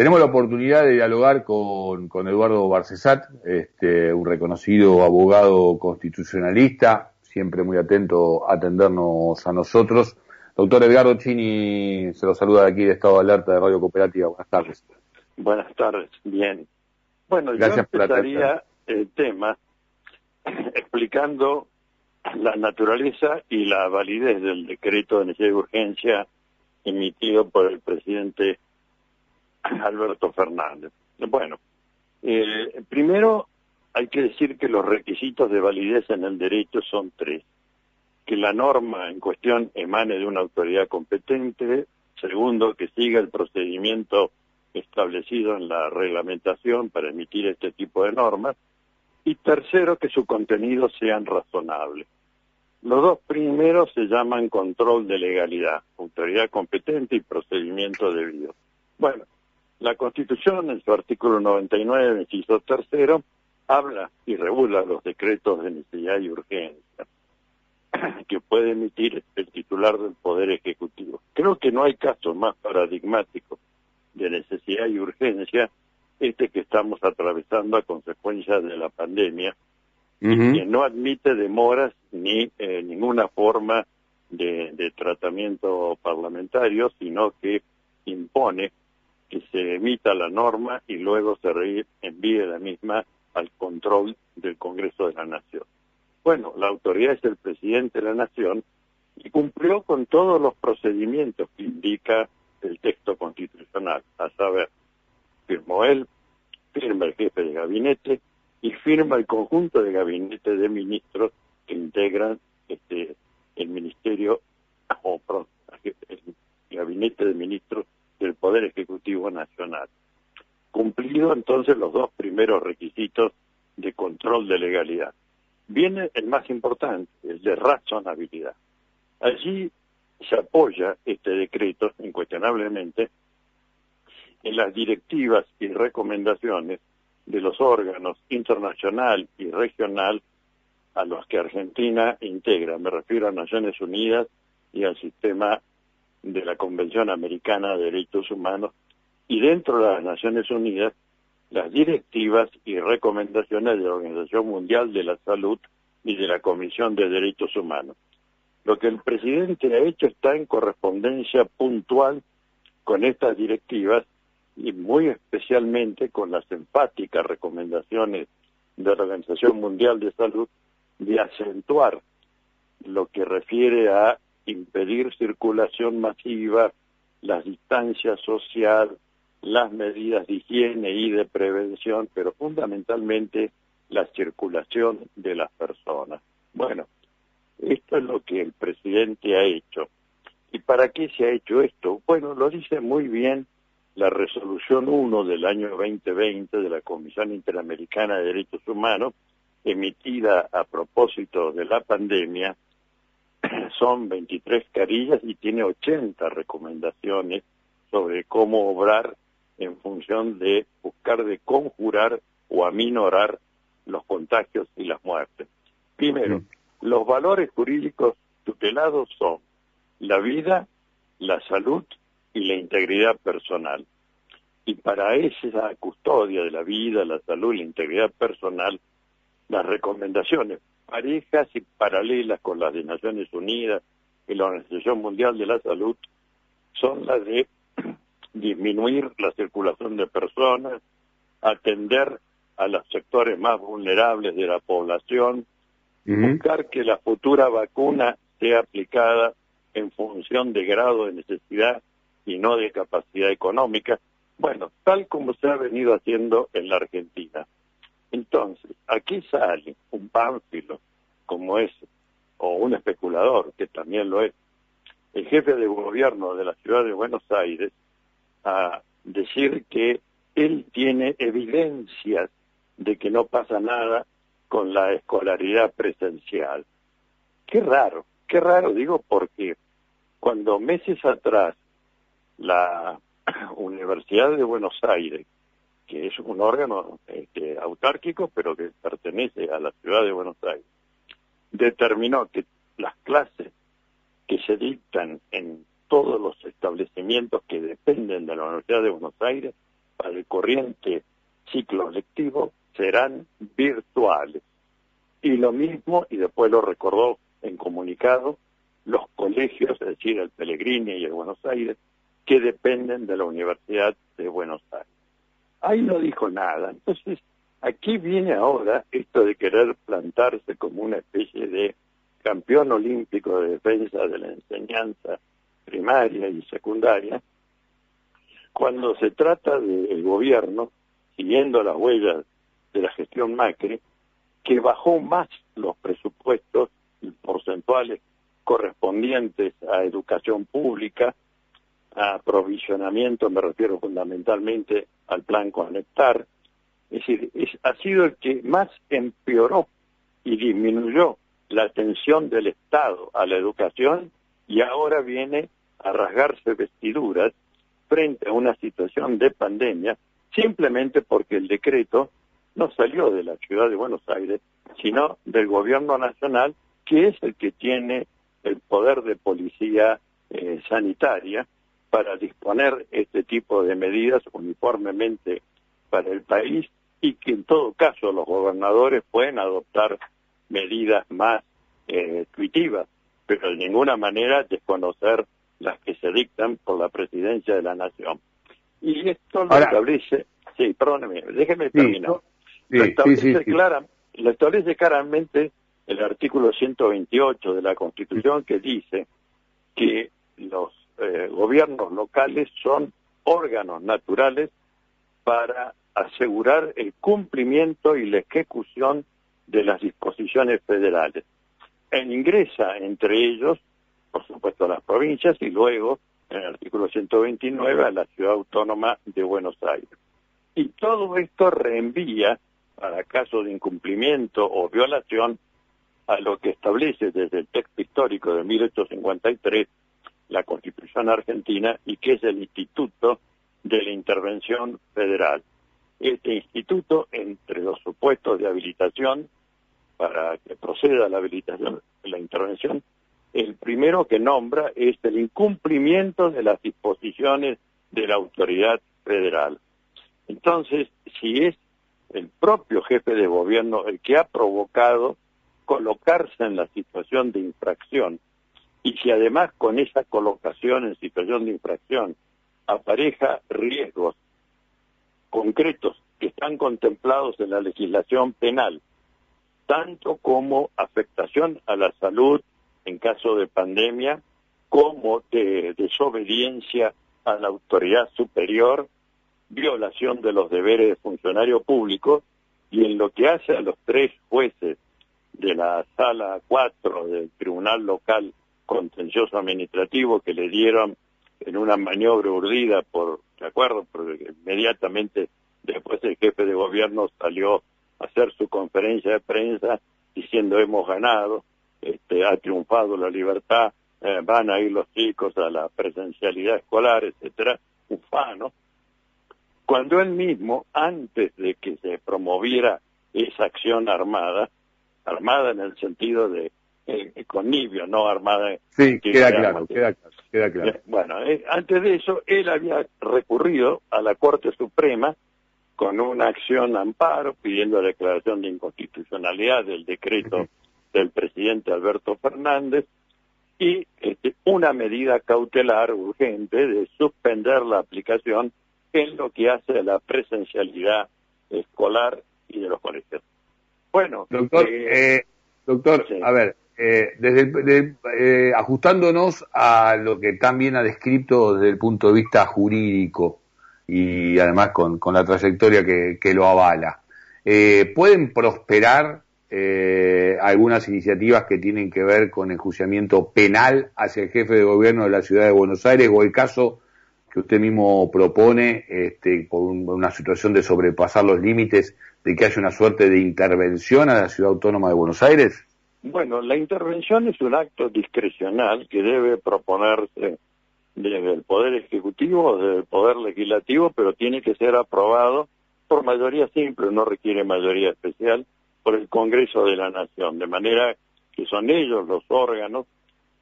Tenemos la oportunidad de dialogar con, con Eduardo Barcesat, este, un reconocido abogado constitucionalista, siempre muy atento a atendernos a nosotros. Doctor Edgardo Chini se lo saluda de aquí de Estado de Alerta de Radio Cooperativa. Buenas tardes. Buenas tardes, bien. Bueno, Gracias yo empezaría el tema explicando la naturaleza y la validez del decreto de necesidad de urgencia emitido por el presidente Alberto Fernández. Bueno, eh, primero hay que decir que los requisitos de validez en el derecho son tres. Que la norma en cuestión emane de una autoridad competente. Segundo, que siga el procedimiento establecido en la reglamentación para emitir este tipo de normas. Y tercero, que su contenido sean razonables. Los dos primeros se llaman control de legalidad, autoridad competente y procedimiento debido. Bueno, la Constitución, en su artículo 99, inciso tercero, habla y regula los decretos de necesidad y urgencia que puede emitir el titular del Poder Ejecutivo. Creo que no hay caso más paradigmático de necesidad y urgencia este que estamos atravesando a consecuencia de la pandemia y que no admite demoras ni eh, ninguna forma de tratamiento parlamentario, sino que impone que se emita la norma y luego se envíe la misma al control del Congreso de la Nación. Bueno, la autoridad es el presidente de la Nación y cumplió con todos los procedimientos que indica el texto constitucional, a saber, firmó él, firma el jefe de gabinete y firma el conjunto de gabinete de ministros que integran este el ministerio o el gabinete de ministros del Poder Ejecutivo Nacional. Cumplido entonces los dos primeros requisitos de control de legalidad. Viene el más importante, el de razonabilidad. Allí se apoya este decreto, incuestionablemente, en las directivas y recomendaciones de los órganos internacional y regional a los que Argentina integra. Me refiero a Naciones Unidas y al sistema de la Convención Americana de Derechos Humanos y dentro de las Naciones Unidas las directivas y recomendaciones de la Organización Mundial de la Salud y de la Comisión de Derechos Humanos. Lo que el presidente ha hecho está en correspondencia puntual con estas directivas y muy especialmente con las enfáticas recomendaciones de la Organización Mundial de Salud de acentuar lo que refiere a impedir circulación masiva, las distancias social, las medidas de higiene y de prevención, pero fundamentalmente la circulación de las personas. Bueno, esto es lo que el presidente ha hecho. ¿Y para qué se ha hecho esto? Bueno, lo dice muy bien la resolución 1 del año 2020 de la Comisión Interamericana de Derechos Humanos, emitida a propósito de la pandemia, son 23 carillas y tiene 80 recomendaciones sobre cómo obrar en función de buscar de conjurar o aminorar los contagios y las muertes. Primero, los valores jurídicos tutelados son la vida, la salud y la integridad personal. Y para esa custodia de la vida, la salud y la integridad personal, las recomendaciones parejas y paralelas con las de Naciones Unidas y la Organización Mundial de la Salud son las de disminuir la circulación de personas, atender a los sectores más vulnerables de la población, buscar que la futura vacuna sea aplicada en función de grado de necesidad y no de capacidad económica, bueno, tal como se ha venido haciendo en la Argentina. Entonces, aquí sale un pánfilo como es, o un especulador, que también lo es, el jefe de gobierno de la ciudad de Buenos Aires, a decir que él tiene evidencias de que no pasa nada con la escolaridad presencial. Qué raro, qué raro digo porque cuando meses atrás la Universidad de Buenos Aires que es un órgano este, autárquico, pero que pertenece a la ciudad de Buenos Aires, determinó que las clases que se dictan en todos los establecimientos que dependen de la Universidad de Buenos Aires para el corriente ciclo lectivo serán virtuales. Y lo mismo, y después lo recordó en comunicado, los colegios, es decir, el Pellegrini y el Buenos Aires, que dependen de la Universidad de Buenos Aires. Ahí no dijo nada. Entonces, aquí viene ahora esto de querer plantarse como una especie de campeón olímpico de defensa de la enseñanza primaria y secundaria, cuando se trata del gobierno, siguiendo las huellas de la gestión Macri, que bajó más los presupuestos porcentuales correspondientes a educación pública, aprovisionamiento, me refiero fundamentalmente al plan Conectar, es decir, ha sido el que más empeoró y disminuyó la atención del Estado a la educación y ahora viene a rasgarse vestiduras frente a una situación de pandemia simplemente porque el decreto no salió de la ciudad de Buenos Aires, sino del gobierno nacional, que es el que tiene el poder de policía eh, sanitaria para disponer este tipo de medidas uniformemente para el país y que en todo caso los gobernadores pueden adoptar medidas más eh, intuitivas, pero de ninguna manera desconocer las que se dictan por la presidencia de la nación. Y esto lo establece, sí, perdóneme, déjeme terminar. lo, establece lo establece claramente el artículo 128 de la Constitución que dice que los eh, gobiernos locales son órganos naturales para asegurar el cumplimiento y la ejecución de las disposiciones federales. En ingresa entre ellos, por supuesto, las provincias y luego, en el artículo 129, a la ciudad autónoma de Buenos Aires. Y todo esto reenvía, para caso de incumplimiento o violación, a lo que establece desde el texto histórico de 1853 la Constitución argentina y que es el Instituto de la Intervención Federal. Este instituto, entre los supuestos de habilitación, para que proceda la habilitación la intervención, el primero que nombra es el incumplimiento de las disposiciones de la autoridad federal. Entonces, si es el propio jefe de gobierno el que ha provocado colocarse en la situación de infracción y si además con esa colocación en situación de infracción apareja riesgos concretos que están contemplados en la legislación penal, tanto como afectación a la salud en caso de pandemia, como de desobediencia a la autoridad superior, violación de los deberes de funcionario público, y en lo que hace a los tres jueces de la sala 4 del Tribunal Local Contencioso Administrativo que le dieron en una maniobra urdida por, ¿de acuerdo? Porque inmediatamente después el jefe de gobierno salió a hacer su conferencia de prensa diciendo hemos ganado, este, ha triunfado la libertad, eh, van a ir los chicos a la presencialidad escolar, etcétera, ufano, cuando él mismo, antes de que se promoviera esa acción armada, armada en el sentido de eh, conibio, no armada. Sí, queda claro, queda claro, queda claro. Eh, bueno, eh, antes de eso, él había recurrido a la Corte Suprema con una acción amparo pidiendo la declaración de inconstitucionalidad del decreto del presidente Alberto Fernández y este, una medida cautelar urgente de suspender la aplicación en lo que hace a la presencialidad escolar y de los colegios. Bueno, doctor, eh, doctor, a ver, eh, desde, eh, ajustándonos a lo que también ha descrito desde el punto de vista jurídico y además con, la trayectoria que, lo avala, eh, ¿pueden prosperar eh, algunas iniciativas que tienen que ver con enjuiciamiento penal hacia el jefe de gobierno de la ciudad de Buenos Aires o el caso que usted mismo propone este, por una situación de sobrepasar los límites de que haya una suerte de intervención a la ciudad autónoma de Buenos Aires? Bueno, la intervención es un acto discrecional que debe proponerse desde el Poder Ejecutivo o desde el Poder Legislativo, pero tiene que ser aprobado por mayoría simple, no requiere mayoría especial, por el Congreso de la Nación, de manera que son ellos los órganos.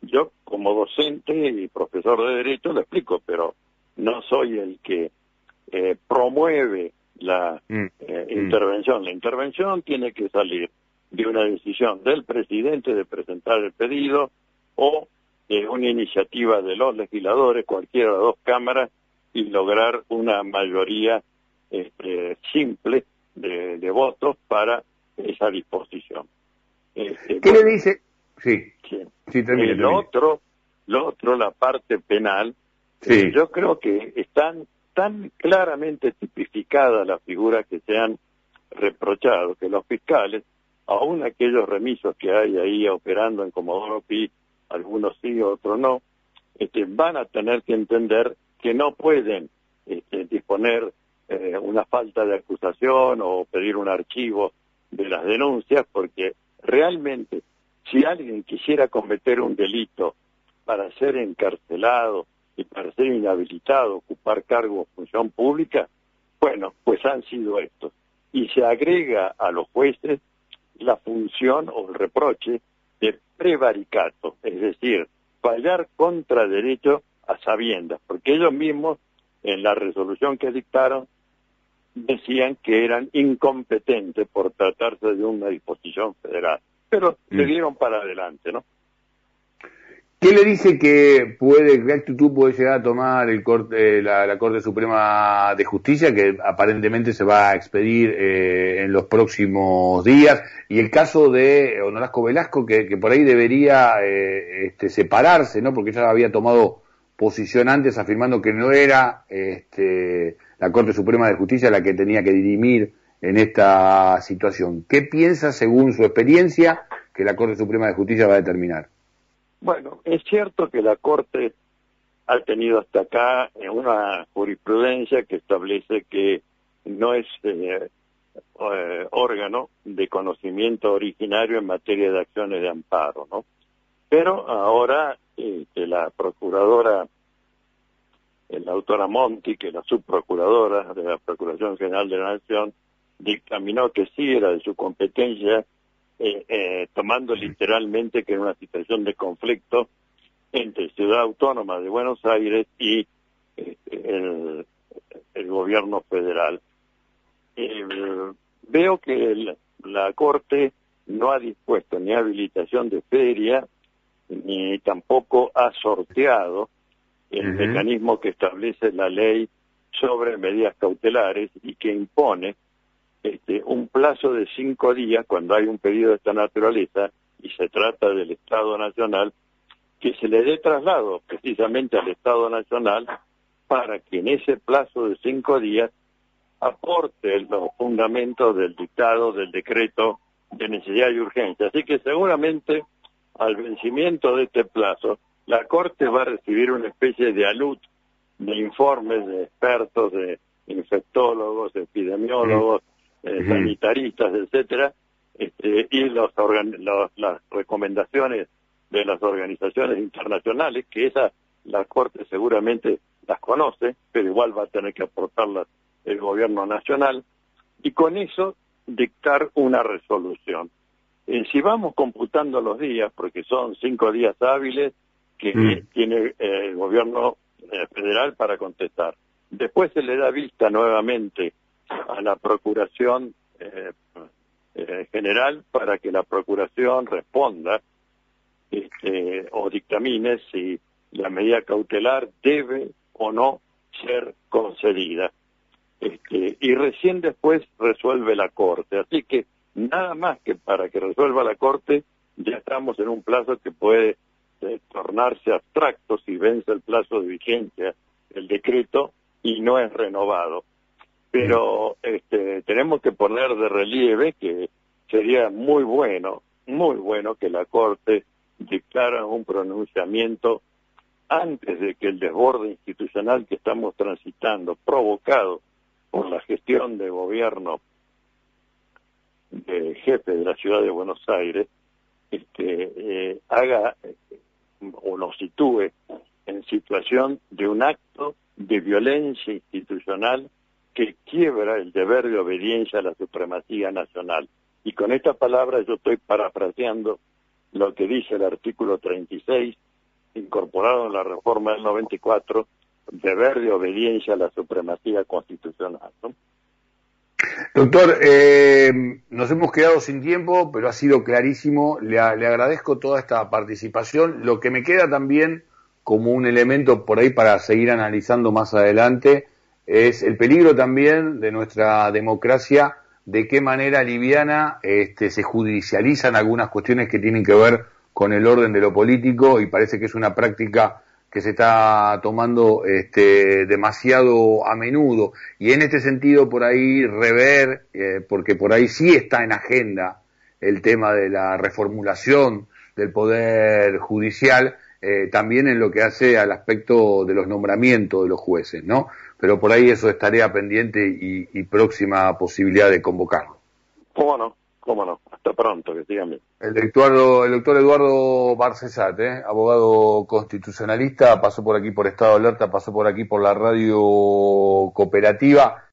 Yo, como docente y profesor de Derecho, lo explico, pero no soy el que eh, promueve la mm. Eh, mm. intervención. La intervención tiene que salir de una decisión del presidente de presentar el pedido o de una iniciativa de los legisladores, cualquiera de las dos cámaras, y lograr una mayoría este, simple de, votos para esa disposición. Este, ¿Qué le dice? Sí, sí. sí Lo otro, lo otro, la parte penal, sí. yo creo que están tan claramente tipificadas las figuras que se han reprochado, que los fiscales, aún aquellos remisos que hay ahí operando en Comodoro Pi, algunos sí, otros no, este, van a tener que entender que no pueden este, disponer eh, una falta de acusación o pedir un archivo de las denuncias, porque realmente si alguien quisiera cometer un delito para ser encarcelado y para ser inhabilitado, ocupar cargo o función pública, bueno, pues han sido estos. Y se agrega a los jueces la función o el reproche de prevaricato, es decir, fallar contra derecho a sabiendas, porque ellos mismos en la resolución que dictaron decían que eran incompetentes por tratarse de una disposición federal, pero mm. dieron para adelante, ¿no? ¿Qué le dice que puede, qué actitud puede llegar a tomar el corte, la, Corte Suprema de Justicia, que aparentemente se va a expedir eh, en los próximos días? Y el caso de Honorasco Velasco, que, por ahí debería eh, este, separarse, ¿no? Porque ya había tomado posición antes afirmando que no era este, la Corte Suprema de Justicia la que tenía que dirimir en esta situación. ¿Qué piensa, según su experiencia, que la Corte Suprema de Justicia va a determinar? Bueno, es cierto que la Corte ha tenido hasta acá una jurisprudencia que establece que no es eh, eh, órgano de conocimiento originario en materia de acciones de amparo, ¿no? Pero ahora este, la procuradora, la autora Monti, que es la subprocuradora de la Procuración General de la Nación, dictaminó que sí era de su competencia eh, eh, tomando literalmente que era una situación de conflicto entre Ciudad Autónoma de Buenos Aires y eh, el, gobierno federal. veo que la Corte no ha dispuesto ni habilitación de feria, ni tampoco ha sorteado el mecanismo que establece la ley sobre medidas cautelares y que impone este, un plazo de cinco días cuando hay un pedido de esta naturaleza y se trata del Estado Nacional, que se le dé traslado precisamente al Estado Nacional para que en ese plazo de cinco días aporte los fundamentos del dictado del decreto de necesidad y urgencia. Así que seguramente al vencimiento de este plazo, la Corte va a recibir una especie de alud de informes de expertos, de infectólogos, de epidemiólogos, eh, sanitaristas, etcétera, este, y los, las recomendaciones de las organizaciones internacionales, que esa la Corte seguramente las conoce, pero igual va a tener que aportarlas el gobierno nacional, y con eso dictar una resolución. Eh, si vamos computando los días, porque son cinco días hábiles que mm. tiene eh, el gobierno federal para contestar, después se le da vista nuevamente a la Procuración eh, eh, General para que la Procuración responda este, o dictamine si la medida cautelar debe o no ser concedida. Este, y recién después resuelve la Corte. Así que nada más que para que resuelva la Corte, ya estamos en un plazo que puede eh, tornarse abstracto si vence el plazo de vigencia del decreto y no es renovado pero este, tenemos que poner de relieve que sería muy bueno, muy bueno que la Corte dictara un pronunciamiento antes de que el desborde institucional que estamos transitando, provocado por la gestión de gobierno del jefe de la ciudad de Buenos Aires, este, eh, haga o nos sitúe en situación de un acto de violencia institucional que quiebra el deber de obediencia a la supremacía nacional. Y con esta palabra yo estoy parafraseando lo que dice el artículo 36, incorporado en la reforma del 94, deber de obediencia a la supremacía constitucional. Doctor, eh, nos hemos quedado sin tiempo, pero ha sido clarísimo. Le, agradezco toda esta participación. Lo que me queda también como un elemento por ahí para seguir analizando más adelante es el peligro también de nuestra democracia, de qué manera liviana este, se judicializan algunas cuestiones que tienen que ver con el orden de lo político y parece que es una práctica que se está tomando este, demasiado a menudo. Y en este sentido, por ahí rever, eh, porque por ahí sí está en agenda el tema de la reformulación del Poder Judicial, eh, también en lo que hace al aspecto de los nombramientos de los jueces, ¿no? Pero por ahí eso es tarea pendiente y, y próxima posibilidad de convocarlo. ¿Cómo no? ¿Cómo no? Hasta pronto, que sigan bien. El doctor, el doctor Eduardo Barcesat, ¿eh? abogado constitucionalista, pasó por aquí por Estado de Alerta, pasó por aquí por la radio cooperativa.